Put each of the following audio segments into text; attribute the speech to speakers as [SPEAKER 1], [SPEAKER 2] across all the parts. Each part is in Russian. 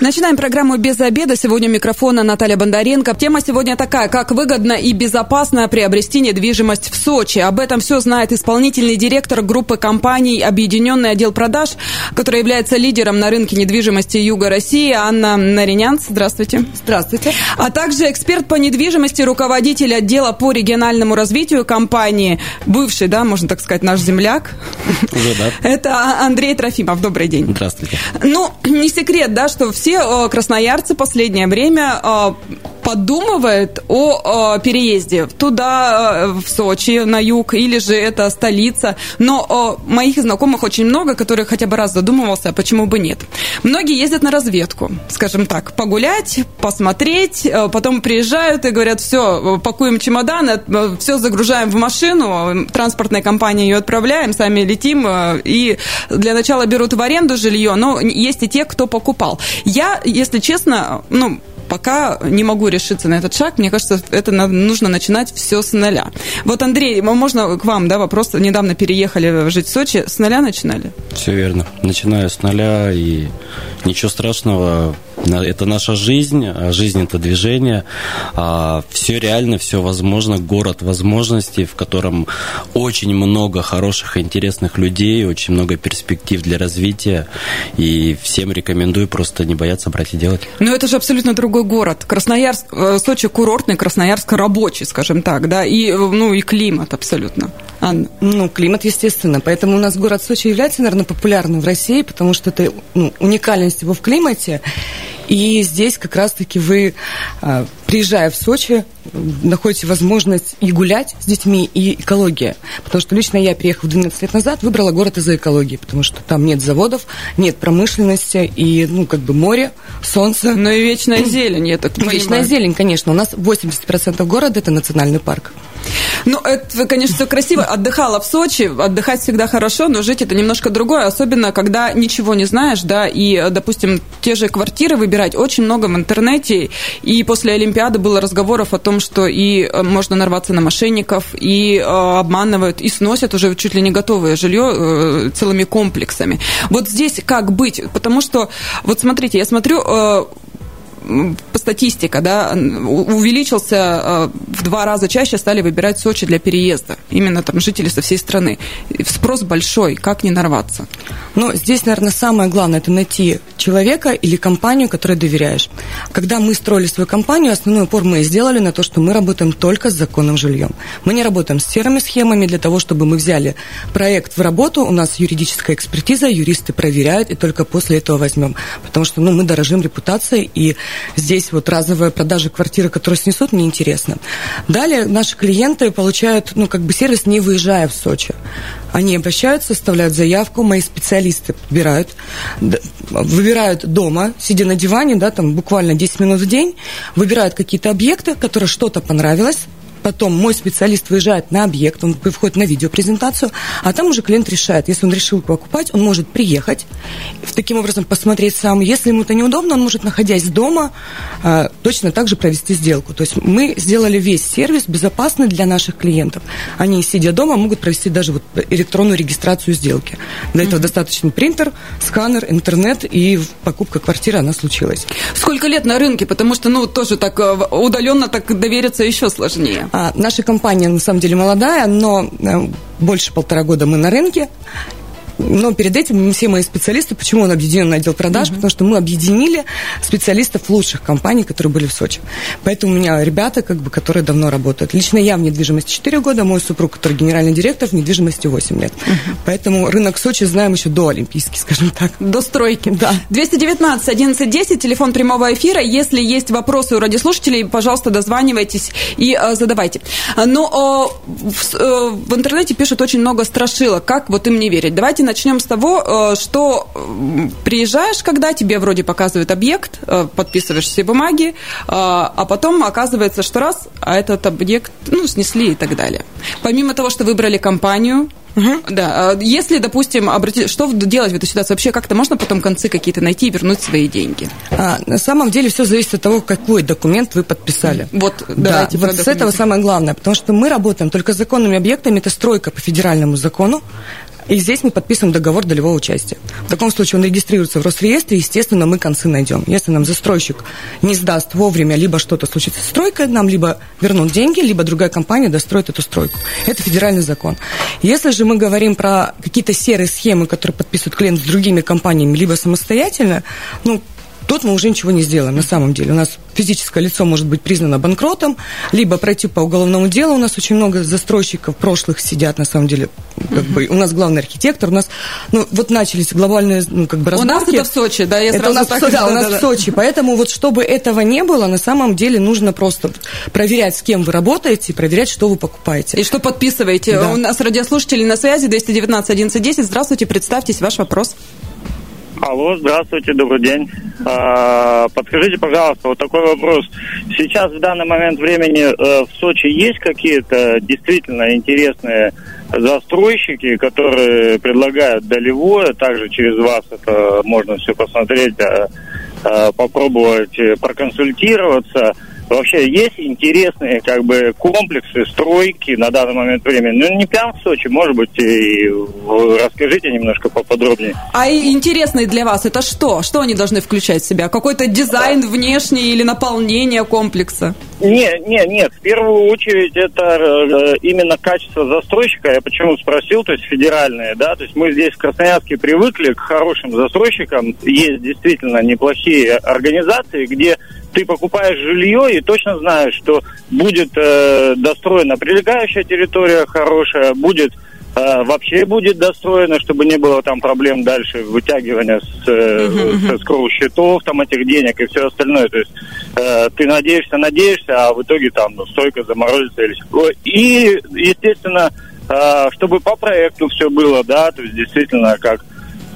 [SPEAKER 1] Начинаем программу «Без обеда». Сегодня у микрофона Наталья Бондаренко. Тема сегодня такая, как выгодно и безопасно приобрести недвижимость в Сочи. Об этом все знает исполнительный директор группы компаний «Объединенный отдел продаж», который является лидером на рынке недвижимости Юга России, Анна Наринянц. Здравствуйте.
[SPEAKER 2] Здравствуйте.
[SPEAKER 1] А также эксперт по недвижимости, руководитель отдела по региональному развитию компании, бывший, да, можно так сказать, наш земляк.
[SPEAKER 3] Уже, да.
[SPEAKER 1] Это Андрей Трофимов. Добрый день.
[SPEAKER 3] Здравствуйте.
[SPEAKER 1] Ну, не секрет, да, что все все красноярцы последнее время э, подумывают о, переезде туда, э, в Сочи, на юг, или же это столица. Но моих знакомых очень много, которые хотя бы раз задумывался, а почему бы нет. Многие ездят на разведку, скажем так, погулять, посмотреть, э, потом приезжают и говорят, все, пакуем чемодан, все загружаем в машину, транспортная компания ее отправляем, сами летим, и для начала берут в аренду жилье, но есть и те, кто покупал. Я, если честно, ну, пока не могу решиться на этот шаг. Мне кажется, это нужно начинать все с нуля. Вот, Андрей, можно к вам, да, вопрос. Недавно переехали жить в Сочи. С нуля начинали?
[SPEAKER 3] Все верно. Начинаю с нуля, и ничего страшного это наша жизнь, а жизнь это движение. А все реально, все возможно. Город возможностей, в котором очень много хороших и интересных людей, очень много перспектив для развития. И всем рекомендую просто не бояться брать и делать.
[SPEAKER 1] Но это же абсолютно другой город. Красноярск, э, Сочи курортный, Красноярск рабочий, скажем так, да, и, ну, и климат абсолютно.
[SPEAKER 2] Анна? Ну, климат, естественно. Поэтому у нас город Сочи является, наверное, популярным в России, потому что это ну, уникальность его в климате. И здесь как раз-таки вы, а, приезжая в Сочи, находите возможность и гулять с детьми, и экология. Потому что лично я, приехав 12 лет назад, выбрала город из-за экологии, потому что там нет заводов, нет промышленности, и, ну, как бы море, солнце.
[SPEAKER 1] Ну и вечная зелень, я так
[SPEAKER 2] понимаю. Вечная зелень, конечно. У нас 80% города – это национальный парк.
[SPEAKER 1] Ну, это, конечно, все красиво. Отдыхала в Сочи, отдыхать всегда хорошо, но жить это немножко другое, особенно когда ничего не знаешь, да, и, допустим, те же квартиры выбирать очень много в интернете, и после Олимпиады было разговоров о том, что и э, можно нарваться на мошенников, и э, обманывают, и сносят уже чуть ли не готовое жилье э, целыми комплексами. Вот здесь как быть? Потому что, вот смотрите, я смотрю, э, статистика, да, увеличился в два раза чаще стали выбирать Сочи для переезда. Именно там жители со всей страны. Спрос большой, как не нарваться?
[SPEAKER 2] Ну, здесь, наверное, самое главное – это найти человека или компанию, которой доверяешь. Когда мы строили свою компанию, основной упор мы сделали на то, что мы работаем только с законным жильем. Мы не работаем с серыми схемами для того, чтобы мы взяли проект в работу, у нас юридическая экспертиза, юристы проверяют, и только после этого возьмем. Потому что ну, мы дорожим репутацией, и здесь вот разовая продажа квартиры, которую снесут, неинтересно. Далее наши клиенты получают, ну, как бы сервис, не выезжая в Сочи. Они обращаются, оставляют заявку, мои специалисты подбирают, выбирают дома, сидя на диване, да, там буквально 10 минут в день, выбирают какие-то объекты, которые что-то понравилось, Потом мой специалист выезжает на объект, он выходит на видеопрезентацию, а там уже клиент решает. Если он решил покупать, он может приехать, таким образом посмотреть сам. Если ему это неудобно, он может, находясь дома, а, точно так же провести сделку. То есть мы сделали весь сервис безопасный для наших клиентов. Они, сидя дома, могут провести даже вот электронную регистрацию сделки. Для этого mm-hmm. достаточно принтер, сканер, интернет, и покупка квартиры, она случилась.
[SPEAKER 1] Сколько лет на рынке? Потому что, ну, тоже так э, удаленно так довериться еще сложнее.
[SPEAKER 2] А, наша компания, на самом деле, молодая, но э, больше полтора года мы на рынке. Но перед этим все мои специалисты, почему он объединенный отдел продаж, mm-hmm. потому что мы объединили специалистов лучших компаний, которые были в Сочи. Поэтому у меня ребята, как бы, которые давно работают. Лично я в недвижимости 4 года, мой супруг, который генеральный директор, в недвижимости 8 лет. Mm-hmm. Поэтому рынок Сочи знаем еще до Олимпийский, скажем так.
[SPEAKER 1] До стройки. Да. 219 1110, телефон прямого эфира. Если есть вопросы у радиослушателей, пожалуйста, дозванивайтесь и э, задавайте. Но э, в, э, в интернете пишут очень много страшилок. Как вот им не верить? Давайте начнем с того, э, что приезжаешь, когда тебе вроде показывают объект, э, подписываешь все бумаги, э, а потом оказывается, что раз, а этот объект, ну, снесли и так далее. Помимо того, что выбрали компанию, Угу. Да. Если, допустим, обратить, что делать в этой ситуации? Вообще как-то можно потом концы какие-то найти и вернуть свои деньги?
[SPEAKER 2] А, на самом деле все зависит от того, какой документ вы подписали.
[SPEAKER 1] Вот,
[SPEAKER 2] да, вот с этого самое главное, потому что мы работаем только с законными объектами, это стройка по федеральному закону, и здесь мы подписываем договор долевого участия. В таком случае он регистрируется в Росреестре, естественно, мы концы найдем. Если нам застройщик не сдаст вовремя, либо что-то случится с стройкой, нам либо вернут деньги, либо другая компания достроит эту стройку. Это федеральный закон. Если же мы говорим про какие-то серые схемы, которые подписывают клиент с другими компаниями, либо самостоятельно, ну, тут мы уже ничего не сделаем на самом деле. У нас физическое лицо может быть признано банкротом, либо пройти по уголовному делу. У нас очень много застройщиков прошлых сидят, на самом деле. Как бы, у нас главный архитектор, у нас, ну, вот начались глобальные, ну, как бы, разборки.
[SPEAKER 1] У нас это в Сочи, да, я
[SPEAKER 2] это у нас,
[SPEAKER 1] так...
[SPEAKER 2] Да, у нас да, в Сочи, поэтому вот чтобы этого не было, на самом деле нужно просто проверять, с кем вы работаете, и проверять, что вы покупаете.
[SPEAKER 1] И что подписываете. Да. У нас радиослушатели на связи, 219 1110. Здравствуйте, представьтесь, ваш вопрос.
[SPEAKER 4] Алло, здравствуйте, добрый день. А, подскажите, пожалуйста, вот такой вопрос. Сейчас в данный момент времени э, в Сочи есть какие-то действительно интересные застройщики, которые предлагают долевое, также через вас это можно все посмотреть, а, а, попробовать проконсультироваться. Вообще есть интересные как бы комплексы, стройки на данный момент времени. Ну, не прям в Сочи, может быть, и расскажите немножко поподробнее.
[SPEAKER 1] А интересные для вас это что? Что они должны включать в себя? Какой-то дизайн внешний или наполнение комплекса?
[SPEAKER 4] Нет, нет, нет. В первую очередь это э, именно качество застройщика. Я почему спросил, то есть федеральные, да, то есть мы здесь в Красноярске привыкли к хорошим застройщикам. Есть действительно неплохие организации, где ты покупаешь жилье и точно знаешь, что будет э, достроена прилегающая территория хорошая, будет э, вообще будет достроено, чтобы не было там проблем дальше вытягивания с, э, uh-huh, с счетов, там этих денег и все остальное. То есть э, ты надеешься, надеешься, а в итоге там ну, стойка заморозится или И, естественно, э, чтобы по проекту все было, да, то есть действительно как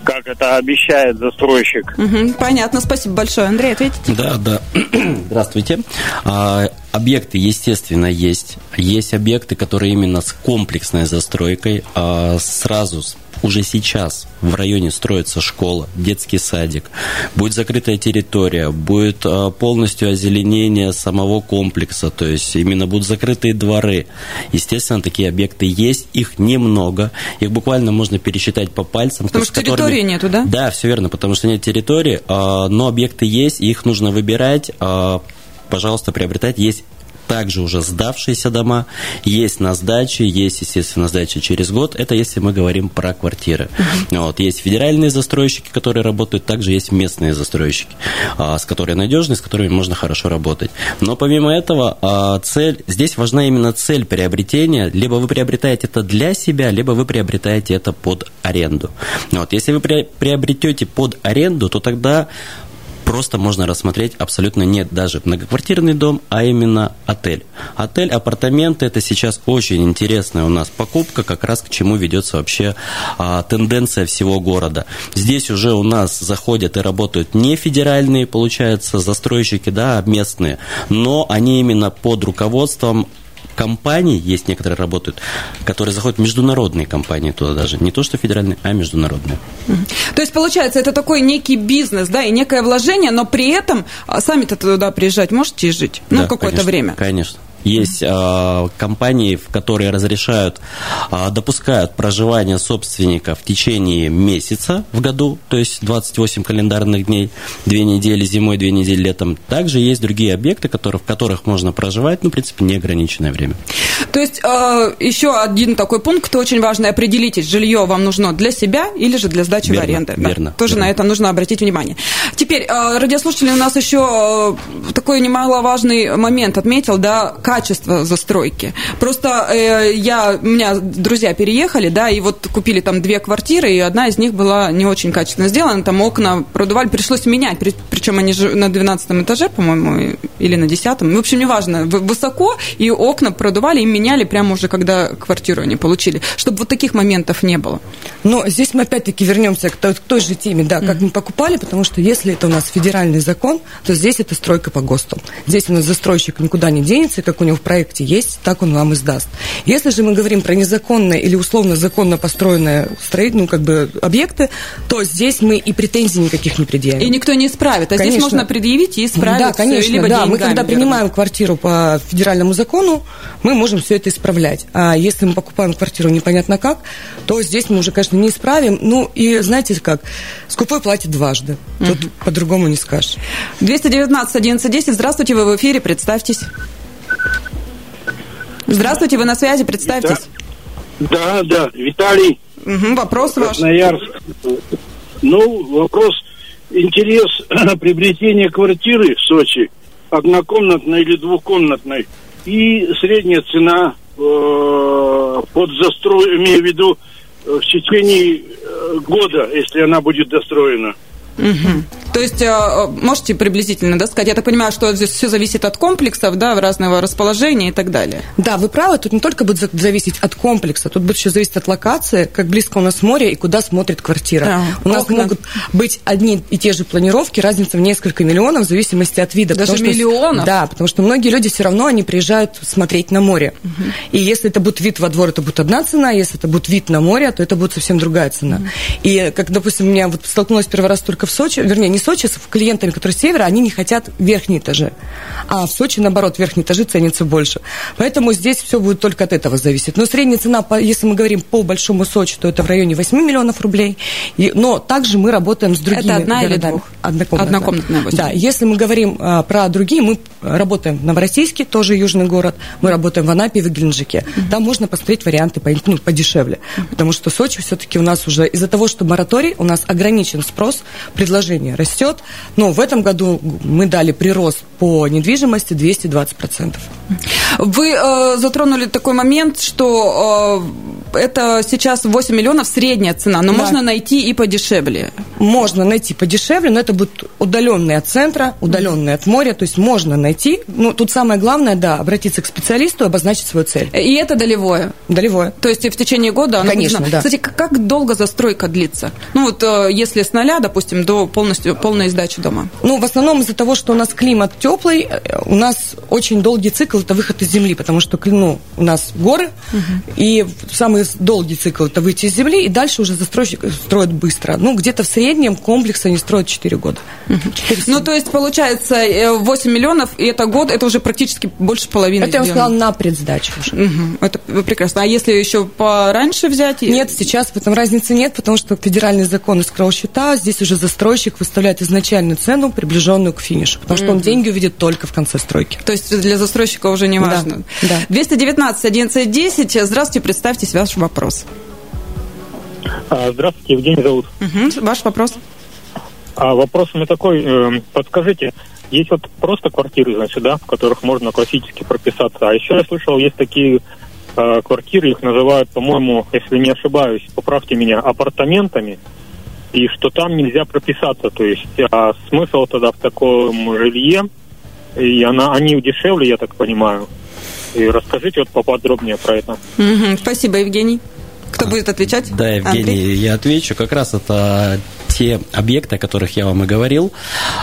[SPEAKER 4] как это обещает застройщик.
[SPEAKER 1] Угу, понятно, спасибо большое. Андрей, ответите?
[SPEAKER 3] Да, да. Здравствуйте. А, объекты, естественно, есть. Есть объекты, которые именно с комплексной застройкой, а, сразу уже сейчас в районе строится школа, детский садик, будет закрытая территория, будет а, полностью озеленение самого комплекса, то есть именно будут закрытые дворы. Естественно, такие объекты есть, их немного, их буквально можно пересчитать по пальцам.
[SPEAKER 1] Потому что которыми... территории нету, да?
[SPEAKER 3] Да, все верно, потому что нет территории, а, но объекты есть, их нужно выбирать, а, пожалуйста, приобретать. Есть также уже сдавшиеся дома, есть на сдаче, есть, естественно, сдача через год. Это если мы говорим про квартиры. Вот, есть федеральные застройщики, которые работают, также есть местные застройщики, а, с которыми надежны, с которыми можно хорошо работать. Но помимо этого, а, цель, здесь важна именно цель приобретения. Либо вы приобретаете это для себя, либо вы приобретаете это под аренду. Вот, если вы приобретете под аренду, то тогда просто можно рассмотреть абсолютно нет даже многоквартирный дом, а именно отель. Отель, апартаменты – это сейчас очень интересная у нас покупка, как раз к чему ведется вообще а, тенденция всего города. Здесь уже у нас заходят и работают не федеральные, получается, застройщики, да, а местные, но они именно под руководством компаний, есть некоторые работают, которые заходят международные компании туда даже. Не то, что федеральные, а международные.
[SPEAKER 1] То есть, получается, это такой некий бизнес, да, и некое вложение, но при этом а, сами-то туда приезжать можете и жить? Ну, да, какое-то время.
[SPEAKER 3] Конечно. Есть э, компании, в которые разрешают, э, допускают проживание собственника в течение месяца в году, то есть 28 календарных дней, две недели зимой, две недели летом. Также есть другие объекты, которые, в которых можно проживать, ну, в принципе, неограниченное время.
[SPEAKER 1] То есть э, еще один такой пункт очень важный. Определитесь, жилье вам нужно для себя или же для сдачи
[SPEAKER 3] верно,
[SPEAKER 1] в аренду.
[SPEAKER 3] Верно. Да,
[SPEAKER 1] тоже
[SPEAKER 3] верно.
[SPEAKER 1] на это нужно обратить внимание. Теперь, э, радиослушатели у нас еще э, такой немаловажный момент отметил, да, качество застройки. Просто э, я, у меня друзья переехали, да, и вот купили там две квартиры, и одна из них была не очень качественно сделана, там окна продували, пришлось менять, причем они же на 12 этаже, по-моему, или на 10 в общем, неважно, высоко, и окна продували, и меняли прямо уже, когда квартиру они получили, чтобы вот таких моментов не было.
[SPEAKER 2] Но здесь мы опять-таки вернемся к той, к той же теме, да, как mm-hmm. мы покупали, потому что если это у нас федеральный закон, то здесь это стройка по ГОСТу. Здесь у нас застройщик никуда не денется, как у него в проекте есть, так он вам и сдаст. Если же мы говорим про незаконные или условно законно построенные строительные, ну, как бы объекты, то здесь мы и претензий никаких не предъявим.
[SPEAKER 1] И никто не исправит. А
[SPEAKER 2] Конечно.
[SPEAKER 1] здесь можно предъявить и исправить.
[SPEAKER 2] Да, конечно,
[SPEAKER 1] либо
[SPEAKER 2] да. Мы когда принимаем квартиру по федеральному закону, мы можем все это исправлять. А если мы покупаем квартиру непонятно как, то здесь мы уже, конечно, не исправим. Ну и знаете как, скупой платит дважды. Тут по-другому не скажешь.
[SPEAKER 1] 219 11 10. Здравствуйте, вы в эфире, представьтесь. Здравствуйте, вы на связи, представьтесь.
[SPEAKER 5] Да, да, Виталий,
[SPEAKER 1] Мгм, вопрос ваш.
[SPEAKER 5] Красноярск. Ну, вопрос, интерес приобретения квартиры в Сочи, однокомнатной или двухкомнатной, и средняя цена э, под застрой, имею в виду, э, в течение э, года, если она будет достроена.
[SPEAKER 1] Мгм. То есть, э, можете приблизительно да, сказать, я так понимаю, что здесь все зависит от комплексов, да, разного расположения и так далее.
[SPEAKER 2] Да, вы правы, тут не только будет за- зависеть от комплекса, тут будет еще зависеть от локации, как близко у нас море и куда смотрит квартира.
[SPEAKER 1] Да,
[SPEAKER 2] у нас
[SPEAKER 1] окна.
[SPEAKER 2] могут быть одни и те же планировки, разница в несколько миллионов в зависимости от вида.
[SPEAKER 1] Даже
[SPEAKER 2] потому что-
[SPEAKER 1] миллионов?
[SPEAKER 2] Да, потому что многие люди все равно они приезжают смотреть на море. И если это будет вид во двор, это будет одна цена, если это будет вид на море, то это будет совсем другая цена. И как, допустим, у меня вот столкнулась первый раз только в Сочи, вернее, не Сочи, с клиентами, которые с севера, они не хотят верхние этажи. А в Сочи, наоборот, верхние этажи ценятся больше. Поэтому здесь все будет только от этого зависеть. Но средняя цена, если мы говорим по Большому Сочи, то это в районе 8 миллионов рублей. И- но также мы работаем с другими
[SPEAKER 1] Это одна или двух?
[SPEAKER 2] Однокомнатная.
[SPEAKER 1] Однокомнатная 8.
[SPEAKER 2] Да, если мы говорим а, про другие, мы работаем в Новороссийске, тоже южный город, мы работаем в Анапе и в Геленджике. Там можно посмотреть варианты по, ну, подешевле, потому что Сочи все-таки у нас уже из-за того, что мораторий, у нас ограничен спрос, предложение растет, но в этом году мы дали прирост по недвижимости 220%.
[SPEAKER 1] Вы э, затронули такой момент, что э, это сейчас 8 миллионов средняя цена, но
[SPEAKER 2] Да.
[SPEAKER 1] можно найти и подешевле.
[SPEAKER 2] Можно найти подешевле, но это будет удаленные от центра, удаленные от моря, то есть можно найти. Ну, тут самое главное, да, обратиться к специалисту и обозначить свою цель.
[SPEAKER 1] И это долевое.
[SPEAKER 2] Долевое.
[SPEAKER 1] То есть и в течение года оно
[SPEAKER 2] Конечно,
[SPEAKER 1] будет-
[SPEAKER 2] да.
[SPEAKER 1] Кстати, как, долго застройка длится? Ну вот э, если с нуля, допустим, до полностью полной сдачи дома.
[SPEAKER 2] Ну, в основном из-за того, что у нас климат теплый, э, у нас очень долгий цикл это выход из земли, потому что ну, у нас горы, и самый долгий цикл это выйти из земли, и дальше уже застройщик строит быстро. Ну, где-то в среднем комплекс они строят 4 года.
[SPEAKER 1] Ну, то есть, получается, э, 8 миллионов, и это год, это уже практически больше половины.
[SPEAKER 2] Это я сказала на предсдачу уже.
[SPEAKER 1] Мгм. Это прекрасно. А если еще пораньше взять?
[SPEAKER 2] Нет, сейчас в этом разницы нет, потому что федеральный закон искрал счета, здесь уже застройщик выставляет изначальную цену, приближенную к финишу, потому что он деньги увидит только в конце стройки.
[SPEAKER 1] То есть для застройщика уже не важно.
[SPEAKER 2] Да, да.
[SPEAKER 1] 219 11 10. Здравствуйте, представьте ваш вопрос.
[SPEAKER 6] А, Здравствуйте, Евгений зовут.
[SPEAKER 1] Мгм. Ваш вопрос.
[SPEAKER 6] А вопрос у меня такой, э, подскажите, есть вот просто квартиры, значит, да, в которых можно классически прописаться, а еще я слышал, есть такие э, квартиры, их называют, по-моему, если не ошибаюсь, поправьте меня, апартаментами, и что там нельзя прописаться, то есть, а смысл тогда в таком жилье, и она, они дешевле, я так понимаю, и расскажите вот поподробнее про это.
[SPEAKER 1] Мгм. Спасибо, Евгений. Кто будет отвечать?
[SPEAKER 3] Да, Евгений,
[SPEAKER 1] Андрей?
[SPEAKER 3] я отвечу. Как раз это те объекты, о которых я вам и говорил.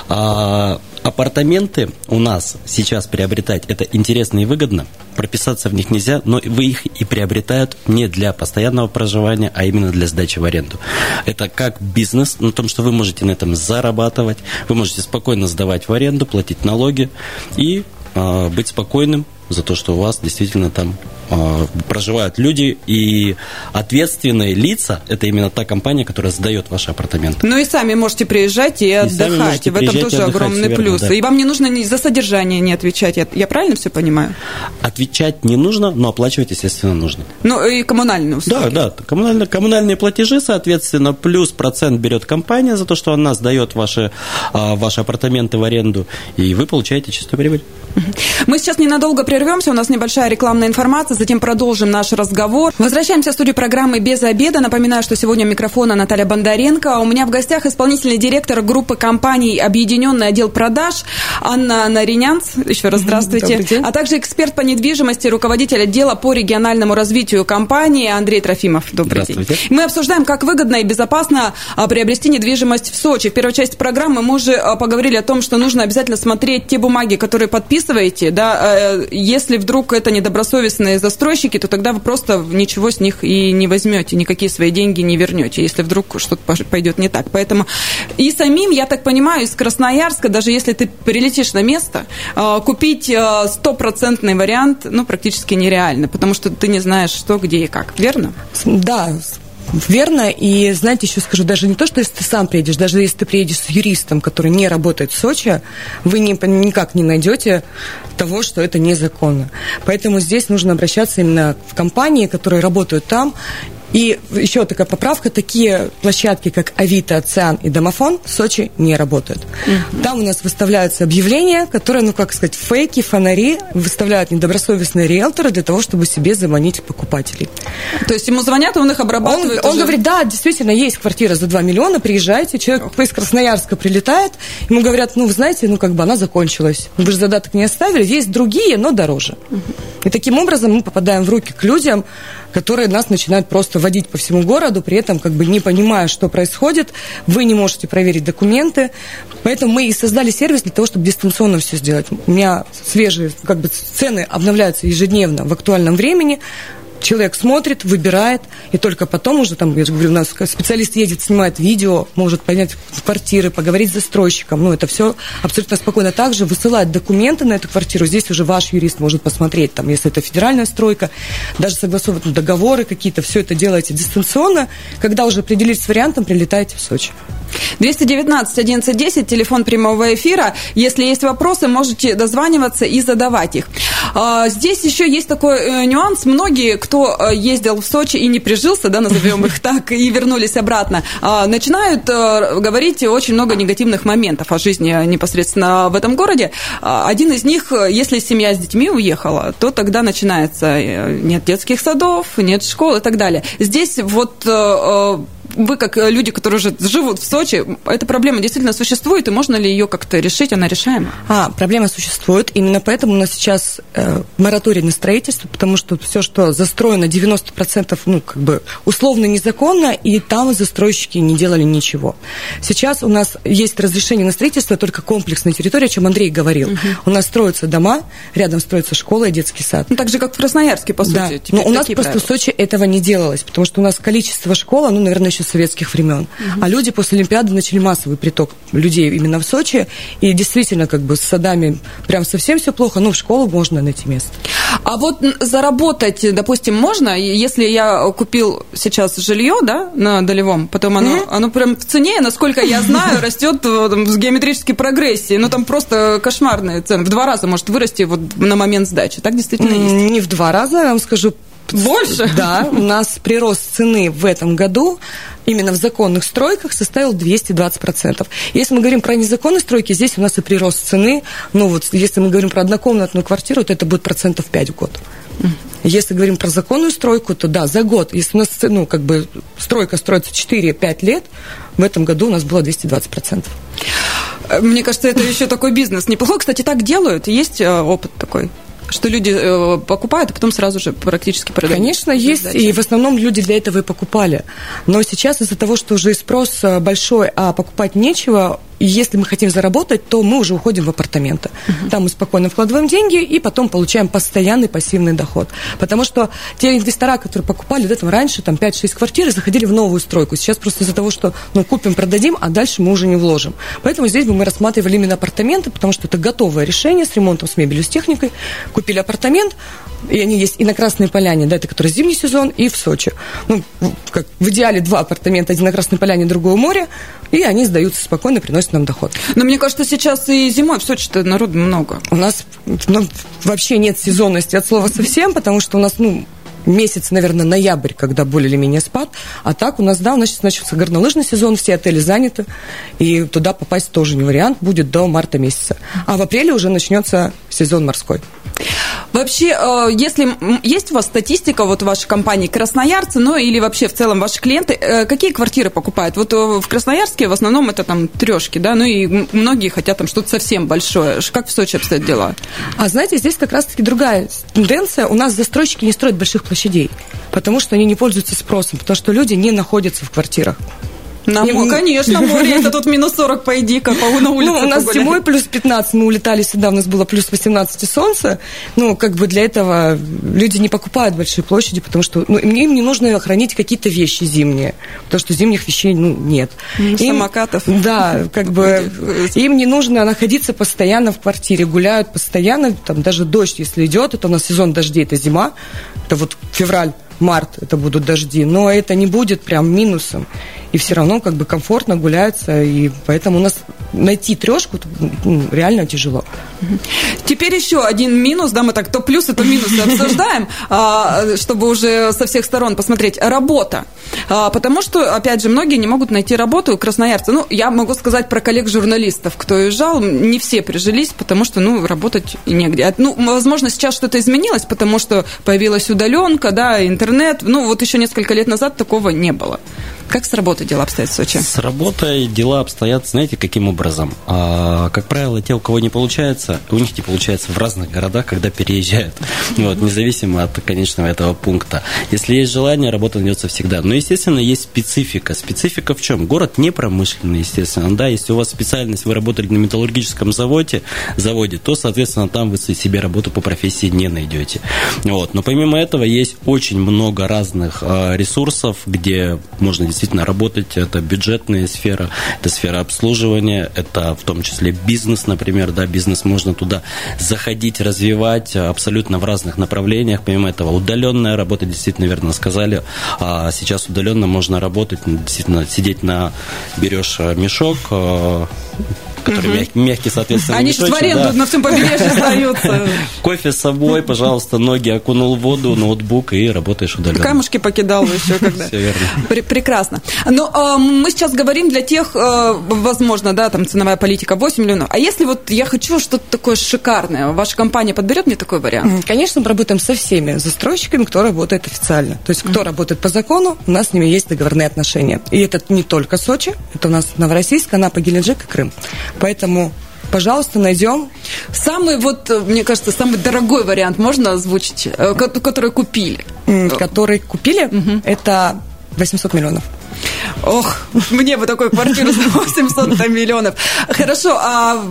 [SPEAKER 3] А, апартаменты у нас сейчас приобретать это интересно и выгодно. Прописаться в них нельзя, но вы их и приобретают не для постоянного проживания, а именно для сдачи в аренду. Это как бизнес, на том, что вы можете на этом зарабатывать, вы можете спокойно сдавать в аренду, платить налоги и а, быть спокойным за то, что у вас действительно там а, проживают люди и ответственные лица. Это именно та компания, которая сдает ваши апартаменты.
[SPEAKER 1] Ну и сами можете приезжать и отдыхать.
[SPEAKER 3] можете
[SPEAKER 1] в этом
[SPEAKER 3] и
[SPEAKER 1] тоже огромный
[SPEAKER 3] верно,
[SPEAKER 1] плюс.
[SPEAKER 3] да.
[SPEAKER 1] И вам не нужно ни за содержание не отвечать. Я, я правильно все понимаю?
[SPEAKER 3] Отвечать не нужно, но оплачивать, естественно, нужно.
[SPEAKER 1] Ну и коммунальные услуги.
[SPEAKER 3] Да, да, коммунальные, коммунальные платежи, соответственно, плюс процент берет компания за то, что она сдает ваши, а, ваши апартаменты в аренду, и вы получаете чистую прибыль.
[SPEAKER 1] Мы сейчас ненадолго прервемся. У нас небольшая рекламная информация. затем продолжим наш разговор. Возвращаемся в студию программы «Без обеда». Напоминаю, что сегодня у микрофона Наталья Бондаренко. У меня в гостях исполнительный директор группы компаний «Объединенный отдел продаж» Анна Наринянц. Еще раз здравствуйте. А также эксперт по недвижимости, руководитель отдела по региональному развитию компании Андрей Трофимов. Добрый день. Мы обсуждаем, как выгодно и безопасно а, приобрести недвижимость в Сочи. В первой части программы мы уже а, поговорили о том, что нужно обязательно смотреть те бумаги, которые подписываете. Да, э, если вдруг это недобросовестные застройщики, то тогда вы просто ничего с них и не возьмете, никакие свои деньги не вернете, если вдруг что-то пойдет не так. Поэтому и самим, я так понимаю, из Красноярска, даже если ты прилетишь на место, а, купить стопроцентный вариант, ну, практически нереально, потому что ты не знаешь, что, где и как. Верно?
[SPEAKER 2] Да, Верно, и знаете, еще скажу, даже не то, что если ты сам приедешь, даже если ты приедешь с юристом, который не работает в Сочи, вы не, никак не найдете того, что это незаконно. Поэтому здесь нужно обращаться именно в компании, которые работают там, и еще такая поправка, такие площадки, как Авито, Оциан и Домофон в Сочи не работают. Угу. Там у нас выставляются объявления, которые, ну, как сказать, фейки, фонари, выставляют недобросовестные риэлторы для того, чтобы себе заманить покупателей.
[SPEAKER 1] То есть ему звонят, он их обрабатывает?
[SPEAKER 2] Он, он говорит, да, действительно, есть квартира за 2 миллиона, приезжайте, человек из Красноярска прилетает, ему говорят, ну, вы знаете, ну, как бы она закончилась, вы же задаток не оставили, есть другие, но дороже. Угу. И таким образом мы попадаем в руки к людям, которые нас начинают просто водить по всему городу, при этом как бы не понимая, что происходит, вы не можете проверить документы. Поэтому мы и создали сервис для того, чтобы дистанционно все сделать. У меня свежие как бы цены обновляются ежедневно в актуальном времени. Человек смотрит, выбирает, и только потом уже, там, я же говорю, у нас специалист едет, снимает видео, может понять квартиры, поговорить с застройщиком. Ну, это все абсолютно спокойно. Также высылает документы на эту квартиру. Здесь уже ваш юрист может посмотреть, там, если это федеральная стройка, даже согласовывать ну, договоры какие-то, все это делаете дистанционно. Когда уже определились с вариантом, прилетаете в Сочи.
[SPEAKER 1] 219 1110, телефон прямого эфира. Если есть вопросы, можете дозваниваться и задавать их. А, здесь еще есть такой э, нюанс. Многие, кто э, ездил в Сочи и не прижился, да, назовем их так, и вернулись обратно, а, начинают э, говорить очень много негативных моментов о жизни непосредственно в этом городе. А, один из них, если семья с детьми уехала, то тогда начинается нет детских садов, нет школ и так далее. Здесь вот вы, как э, люди, которые уже живут в Сочи, эта проблема действительно существует, и можно ли ее как-то решить? Она решаема?
[SPEAKER 2] А, проблема существует. Именно поэтому у нас сейчас э, мораторий на строительство, потому что все, что застроено 90%, ну, как бы условно незаконно, и там застройщики не делали ничего. Сейчас у нас есть разрешение на строительство только комплексной территории, о чем Андрей говорил. Угу. У нас строятся дома, рядом строится школа и детский сад.
[SPEAKER 1] Ну, так же, как в Красноярске, по сути. Да.
[SPEAKER 2] Но у нас просто правила. в Сочи этого не делалось, потому что у нас количество школ, ну, наверное, еще еще советских времен. Угу. А люди после Олимпиады начали массовый приток людей именно в Сочи. И действительно, как бы с садами прям совсем все плохо, но в школу можно найти место.
[SPEAKER 1] А вот заработать, допустим, можно, если я купил сейчас жилье, да, на долевом, потом оно, mm оно прям в цене, насколько я знаю, растет в геометрической прогрессии. Ну, там просто кошмарные цены. В два раза может вырасти вот на момент сдачи. Так действительно есть?
[SPEAKER 2] Не в два раза, я вам скажу,
[SPEAKER 1] больше?
[SPEAKER 2] Да, у нас прирост цены в этом году именно в законных стройках составил 220%. Если мы говорим про незаконные стройки, здесь у нас и прирост цены, ну вот если мы говорим про однокомнатную квартиру, то это будет процентов 5 в год. Если говорим про законную стройку, то да, за год, если у нас ну, как бы стройка строится 4-5 лет, в этом году у нас было 220%.
[SPEAKER 1] Мне кажется, это еще такой бизнес. Неплохо, кстати, так делают. Есть э, опыт такой? Что люди э, покупают, а потом сразу же практически продают.
[SPEAKER 2] Конечно, есть, и в основном люди для этого и покупали. Но сейчас из-за того, что уже спрос э, большой, а покупать нечего, и если мы хотим заработать, то мы уже уходим в апартаменты. Uh-huh. Там мы спокойно вкладываем деньги и потом получаем постоянный пассивный доход. Потому что те инвестора, которые покупали до этого раньше, там 5-6 квартир, заходили в новую стройку. Сейчас просто из-за того, что ну, купим, продадим, а дальше мы уже не вложим. Поэтому здесь бы мы рассматривали именно апартаменты, потому что это готовое решение с ремонтом, с мебелью, с техникой. Купили апартамент, и они есть и на Красной Поляне, да, это который зимний сезон, и в Сочи. Ну, как в идеале два апартамента, один на Красной Поляне, другой у моря, и они сдаются спокойно, приносят нам доход.
[SPEAKER 1] Но мне кажется, сейчас и зимой в Сочи-то народу много.
[SPEAKER 2] У нас ну, вообще нет сезонности от слова совсем, потому что у нас, ну, месяц, наверное, ноябрь, когда более или менее спад. А так у нас, да, у нас сейчас начался горнолыжный сезон, все отели заняты, и туда попасть тоже не вариант, будет до марта месяца. А в апреле уже начнется сезон морской.
[SPEAKER 1] Вообще, э, если есть у вас статистика вот в вашей компании красноярцы, ну или вообще в целом ваши клиенты, э, какие квартиры покупают? Вот в Красноярске в основном это там трешки, да, ну и многие хотят там что-то совсем большое. Как в Сочи обстоят дела?
[SPEAKER 2] А знаете, здесь как раз-таки другая тенденция. У нас застройщики не строят больших площадей, потому что они не пользуются спросом, потому что люди не находятся в квартирах.
[SPEAKER 1] На море, конечно, море, это тут минус 40, пойди-ка, по, на улице
[SPEAKER 2] Ну, у нас погуляй. зимой плюс 15, мы улетали сюда, у нас было плюс 18 и солнце. Ну, как бы для этого люди не покупают большие площади, потому что ну, им не нужно хранить какие-то вещи зимние, потому что зимних вещей ну, нет.
[SPEAKER 1] Им, Самокатов.
[SPEAKER 2] Да, как бы им не нужно находиться постоянно в квартире, гуляют постоянно, там даже дождь, если идет, это у нас сезон дождей, это зима, это вот февраль, март это будут дожди, но это не будет прям минусом и все равно как бы комфортно гуляется, и поэтому у нас найти трешку ну, реально тяжело.
[SPEAKER 1] Теперь еще один минус, да, мы так то плюсы, то минусы обсуждаем, а, чтобы уже со всех сторон посмотреть. Работа. А, потому что, опять же, многие не могут найти работу, красноярцы. Ну, я могу сказать про коллег-журналистов, кто уезжал, не все прижились, потому что, ну, работать негде. Ну, возможно, сейчас что-то изменилось, потому что появилась удаленка, да, интернет. Ну, вот еще несколько лет назад такого не было. Как с работой дела обстоят в Сочи?
[SPEAKER 3] С работой дела обстоят, знаете, каким образом? А, как правило, те, у кого не получается, у них не получается в разных городах, когда переезжают. Вот, независимо от конечного этого пункта. Если есть желание, работа найдется всегда. Но, естественно, есть специфика. Специфика в чем? Город не промышленный, естественно. Да, если у вас специальность, вы работали на металлургическом заводе, заводе то, соответственно, там вы себе работу по профессии не найдете. Вот. Но помимо этого есть очень много разных а, ресурсов, где можно действительно действительно работать. Это бюджетная сфера, это сфера обслуживания, это в том числе бизнес, например, да, бизнес можно туда заходить, развивать абсолютно в разных направлениях. Помимо этого, удаленная работа, действительно, верно сказали, а сейчас удаленно можно работать, действительно, сидеть на, берешь мешок, который угу. мягкий, мягкий, соответственно,
[SPEAKER 1] Они же в аренду да. на всем побережье остаются.
[SPEAKER 3] Кофе с собой, пожалуйста, ноги окунул в воду, ноутбук и работаешь удаленно.
[SPEAKER 1] Камушки покидал еще когда.
[SPEAKER 3] Все верно.
[SPEAKER 1] Прекрасно. Но э, мы сейчас говорим для тех, э, возможно, да, там ценовая политика 8 миллионов. А если вот я хочу что-то такое шикарное, ваша компания подберет мне такой вариант?
[SPEAKER 2] Конечно, мы работаем со всеми застройщиками, кто работает официально. То есть, кто работает по закону, у нас с ними есть договорные отношения. И это не только Сочи, это у нас Новороссийск, Анапа, Геленджик и Крым. Поэтому пожалуйста, найдем.
[SPEAKER 1] Самый вот, мне кажется, самый дорогой вариант можно озвучить, э, который купили?
[SPEAKER 2] Который купили, угу. это 800 миллионов.
[SPEAKER 1] Ох, мне бы такую квартиру за 800 миллионов. Хорошо, а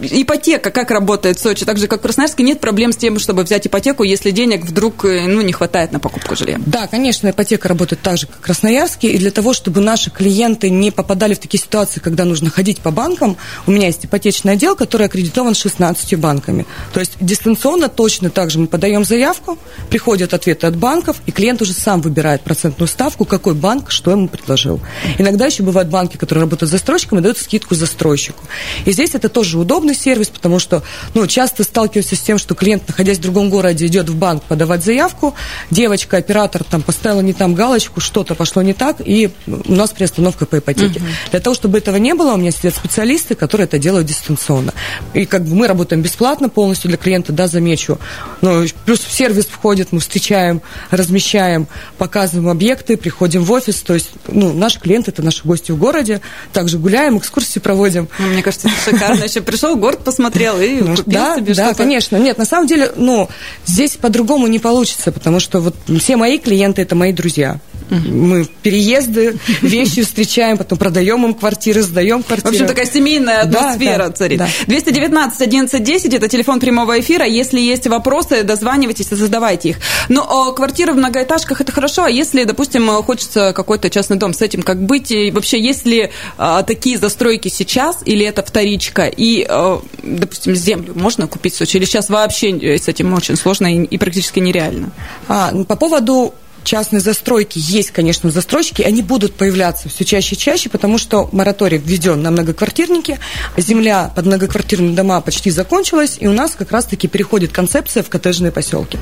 [SPEAKER 1] ипотека как работает в Сочи? Так же, как в Красноярске, нет проблем с тем, чтобы взять ипотеку, если денег вдруг э, ну, не хватает на покупку жилья?
[SPEAKER 2] Да, конечно, ипотека работает так же, как в Красноярске. И для того, чтобы наши клиенты не попадали в такие ситуации, когда нужно ходить по банкам, у меня есть ипотечный отдел, который аккредитован 16 банками. То есть дистанционно точно так же мы подаем заявку, приходят ответы от банков, и клиент уже сам выбирает процентную ставку, какой банк что ему предложил. Иногда еще бывают банки, которые работают с застройщиком и дают скидку застройщику. И здесь это тоже удобный сервис, потому что ну, часто сталкиваемся с тем, что клиент, находясь в другом городе, идет в банк подавать заявку, девочка, оператор там поставила не там галочку, что-то пошло не так, и у нас приостановка по ипотеке. Угу. Для того, чтобы этого не было, у меня сидят специалисты, которые это делают дистанционно. И как бы мы работаем бесплатно полностью для клиента, да, замечу. Ну, плюс в сервис входит, мы встречаем, размещаем, показываем объекты, приходим в офис, то есть ну, наш клиент это наши гости в городе. Также гуляем, экскурсии проводим.
[SPEAKER 1] Ну, мне кажется, это шикарно. Еще пришел, город посмотрел и ну, купил
[SPEAKER 2] да,
[SPEAKER 1] себе
[SPEAKER 2] да, что-то. Да, конечно. Нет, на самом деле, ну, здесь по-другому не получится, потому что вот все мои клиенты это мои друзья. Мы переезды, вещи встречаем, потом продаем им квартиры, сдаем квартиры.
[SPEAKER 1] В общем, такая семейная атмосфера да, царит. Да. 219 11 10 это телефон прямого эфира. Если есть вопросы, дозванивайтесь и задавайте их. Но квартиры в многоэтажках это хорошо, а если, допустим, хочется какой-то частный дом, с этим как быть? И вообще, есть ли а, такие застройки сейчас, или это вторичка? И, а, допустим, землю можно купить в Сочи? Или сейчас вообще с этим очень сложно и, и практически нереально?
[SPEAKER 2] А, ну, по поводу частные застройки есть, конечно, застройщики, они будут появляться все чаще и чаще, потому что мораторий введен на многоквартирники, земля под многоквартирные дома почти закончилась, и у нас как раз-таки переходит концепция в коттеджные поселки.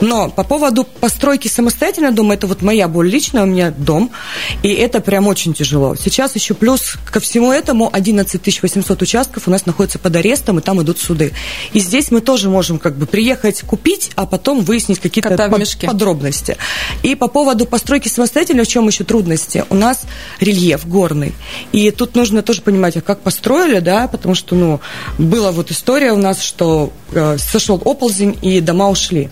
[SPEAKER 2] Но по поводу постройки самостоятельного дома, это вот моя боль личная, у меня дом, и это прям очень тяжело. Сейчас еще плюс ко всему этому 11 800 участков у нас находится под арестом, и там идут суды. И здесь мы тоже можем как бы приехать купить, а потом выяснить какие-то под, подробности. И по поводу постройки самостоятельно, в чем еще трудности? У нас рельеф горный. И тут нужно тоже понимать, а как построили, да, потому что, ну, была вот история у нас, что э, сошел оползень, и дома ушли.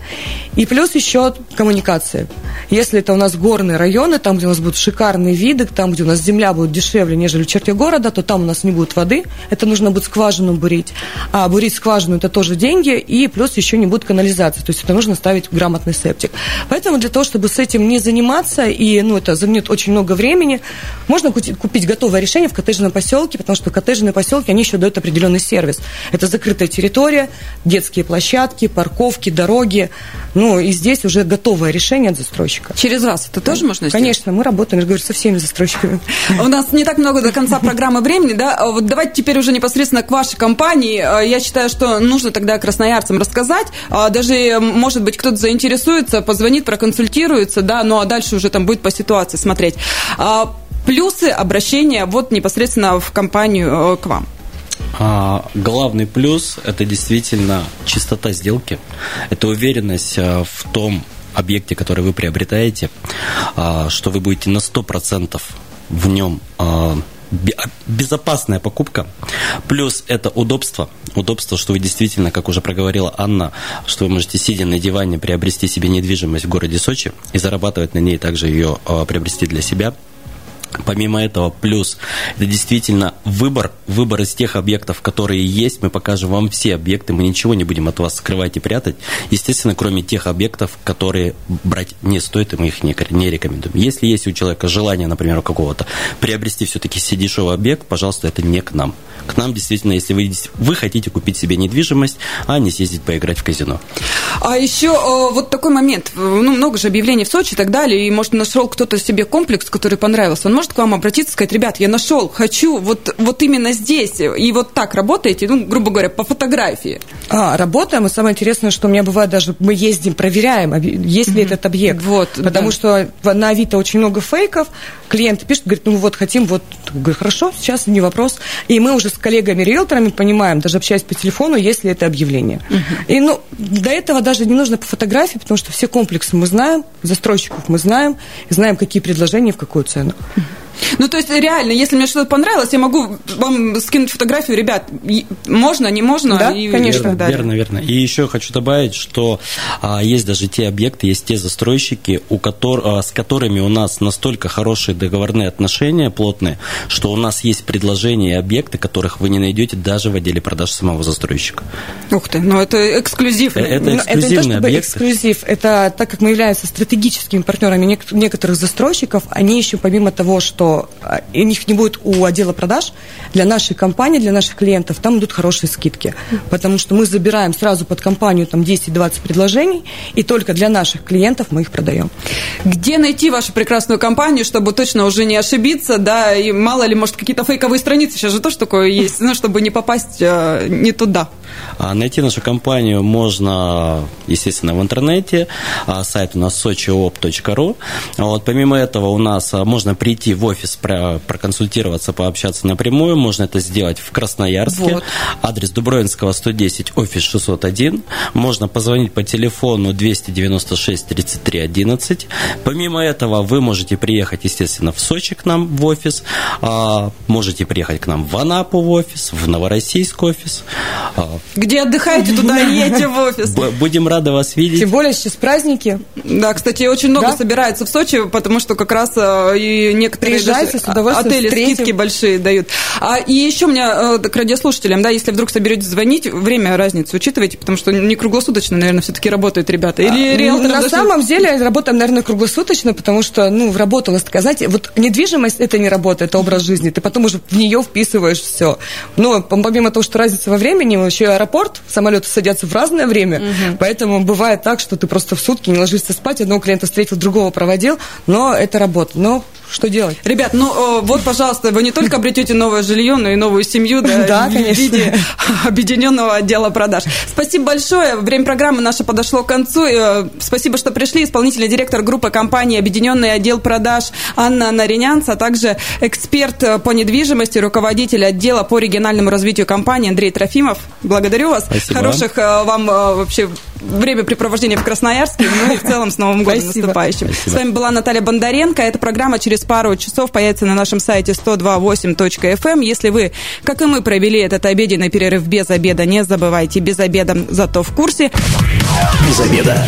[SPEAKER 2] И плюс еще коммуникации. Если это у нас горные районы, там, где у нас будут шикарные виды, там, где у нас земля будет дешевле, нежели в черте города, то там у нас не будет воды, это нужно будет скважину бурить. А бурить скважину – это тоже деньги, и плюс еще не будет канализации, то есть это нужно ставить грамотный септик. Поэтому для того, чтобы с этим не заниматься, и ну, это займет очень много времени, можно купить готовое решение в коттеджном поселке, потому что коттеджные поселки, они еще дают определенный сервис. Это закрытая территория, детские площадки, парковки, дороги. Ну, и здесь уже готовое решение от застройщика.
[SPEAKER 1] Через вас это тоже можно
[SPEAKER 2] сделать? Конечно, мы работаем, я говорю, со всеми застройщиками.
[SPEAKER 1] У нас не так много до конца программы времени, да? А вот давайте теперь уже непосредственно к вашей компании. А, я считаю, что нужно тогда красноярцам рассказать. А, даже, может быть, кто-то заинтересуется, позвонит, проконсультируется, да, ну а дальше уже там будет по ситуации смотреть. Плюсы обращения вот непосредственно в компанию э, к вам.
[SPEAKER 3] А, главный плюс – это действительно чистота сделки, это уверенность э, в том объекте, который вы приобретаете, а, что вы будете на 100% в нем а, безопасная покупка. Плюс это удобство. Удобство, что вы действительно, как уже проговорила Анна, что вы можете, сидя на диване, приобрести себе недвижимость в городе Сочи и зарабатывать на ней, также ее приобрести для себя – Помимо этого, плюс, это действительно выбор, выбор из тех объектов, которые есть. Мы покажем вам все объекты, мы ничего не будем от вас скрывать и прятать. Естественно, кроме тех объектов, которые брать не стоит, и мы их не, не рекомендуем. Если есть у человека желание, например, какого-то приобрести все-таки дешевый объект, пожалуйста, это не к нам. К нам действительно, если вы, вы хотите купить себе недвижимость, а не съездить поиграть в казино.
[SPEAKER 1] А еще э, вот такой момент. Ну, много же объявлений в Сочи и так далее, и, может, нашел кто-то себе комплекс, который понравился. Он может к вам обратиться и сказать, ребят, я нашел, хочу вот, вот именно здесь, и вот так работаете, ну, грубо говоря, по фотографии.
[SPEAKER 2] А, работаем, и самое интересное, что у меня бывает даже, мы ездим, проверяем, есть ли mm-hmm. этот объект. Вот, Потому да. что на Авито очень много фейков, клиенты пишут, говорят, ну вот хотим, вот, говорю, хорошо, сейчас не вопрос. И мы уже с коллегами-риэлторами понимаем, даже общаясь по телефону, есть ли это объявление. Uh-huh. И ну, до этого даже не нужно по фотографии, потому что все комплексы мы знаем, застройщиков мы знаем, знаем, какие предложения, в какую цену. Uh-huh.
[SPEAKER 1] Ну, то есть, реально, если мне что-то понравилось, я могу вам скинуть фотографию, ребят, можно, не можно?
[SPEAKER 2] Да, и, конечно.
[SPEAKER 3] Верно, верно, верно. И еще хочу добавить, что а, есть даже те объекты, есть те застройщики, у котор, а, с которыми у нас настолько хорошие договорные отношения, плотные, что у нас есть предложения и объекты, которых вы не найдете даже в отделе продаж самого застройщика.
[SPEAKER 1] Ух ты, ну это эксклюзив.
[SPEAKER 3] Э, это эксклюзивный
[SPEAKER 2] это не
[SPEAKER 3] то, объект.
[SPEAKER 2] эксклюзив, это так как мы являемся стратегическими партнерами некоторых застройщиков, они еще помимо того, что что а, у них не будет у отдела продаж, для нашей компании, для наших клиентов, там идут хорошие скидки. Потому что мы забираем сразу под компанию там 10-20 предложений, и только для наших клиентов мы их продаем.
[SPEAKER 1] Где найти вашу прекрасную компанию, чтобы точно уже не ошибиться, да, и мало ли, может, какие-то фейковые страницы, сейчас же тоже такое есть, ну, чтобы не попасть э, не туда.
[SPEAKER 3] А, найти нашу компанию можно, естественно, в интернете. А, сайт у нас sochiop.ru. Вот, помимо этого у нас а, можно прийти в офис, проконсультироваться, пообщаться напрямую. Можно это сделать в Красноярске. Вот. Адрес Дубровинского 110, офис 601. Можно позвонить по телефону 296 33 11. Помимо этого вы можете приехать, естественно, в Сочи к нам в офис. Можете приехать к нам в Анапу в офис, в Новороссийск офис.
[SPEAKER 1] Где отдыхаете, туда едете в офис.
[SPEAKER 3] Будем рады вас видеть.
[SPEAKER 2] Тем более сейчас праздники.
[SPEAKER 1] Да, кстати, очень много да? собирается в Сочи, потому что как раз э, и некоторые
[SPEAKER 2] приезжайте, с удовольствием
[SPEAKER 1] Отели
[SPEAKER 2] встретим.
[SPEAKER 1] скидки большие дают. А, и еще у меня э, к радиослушателям, да, если вдруг соберетесь звонить, время разницы учитывайте, потому что не круглосуточно, наверное, все-таки работают ребята. Или
[SPEAKER 2] А,
[SPEAKER 1] риэлторы
[SPEAKER 2] На
[SPEAKER 1] даже-
[SPEAKER 2] самом деле работаем, наверное, круглосуточно, потому что, ну, работала, сказать, вот недвижимость это не работа, это образ жизни. Ты потом уже в нее вписываешь все. Но помимо того, что разница во времени, еще аэропорт, самолеты садятся в разное время, поэтому бывает так, что ты просто в сутки не ложишься спать, одного клиента встретил, другого проводил, но это работа. Но что делать?
[SPEAKER 1] Ребят, ну э, вот, пожалуйста, вы не только обретете новое жилье, но и новую семью, да,
[SPEAKER 2] Да,
[SPEAKER 1] в
[SPEAKER 2] конечно.
[SPEAKER 1] виде объединенного отдела продаж. Спасибо большое. Время программы наше подошло к концу. Э, Спасибо, что пришли. Исполнительный директор группы компании «Объединенный отдел продаж» Анна Наринянц, а также эксперт э, по недвижимости, руководитель отдела по региональному развитию компании Андрей Трофимов. Благодарю вас.
[SPEAKER 3] Спасибо.
[SPEAKER 1] Хороших вам вообще времяпрепровождения в Красноярске, ну и в целом с Новым годом
[SPEAKER 2] Спасибо.
[SPEAKER 1] наступающим.
[SPEAKER 3] Спасибо.
[SPEAKER 1] С вами была Наталья Бондаренко. Эта программа через пару часов появится на нашем сайте 128.fm. Если вы, как и мы, провели этот обеденный перерыв без обеда, не забывайте, без обеда, зато в курсе.
[SPEAKER 7] Без обеда.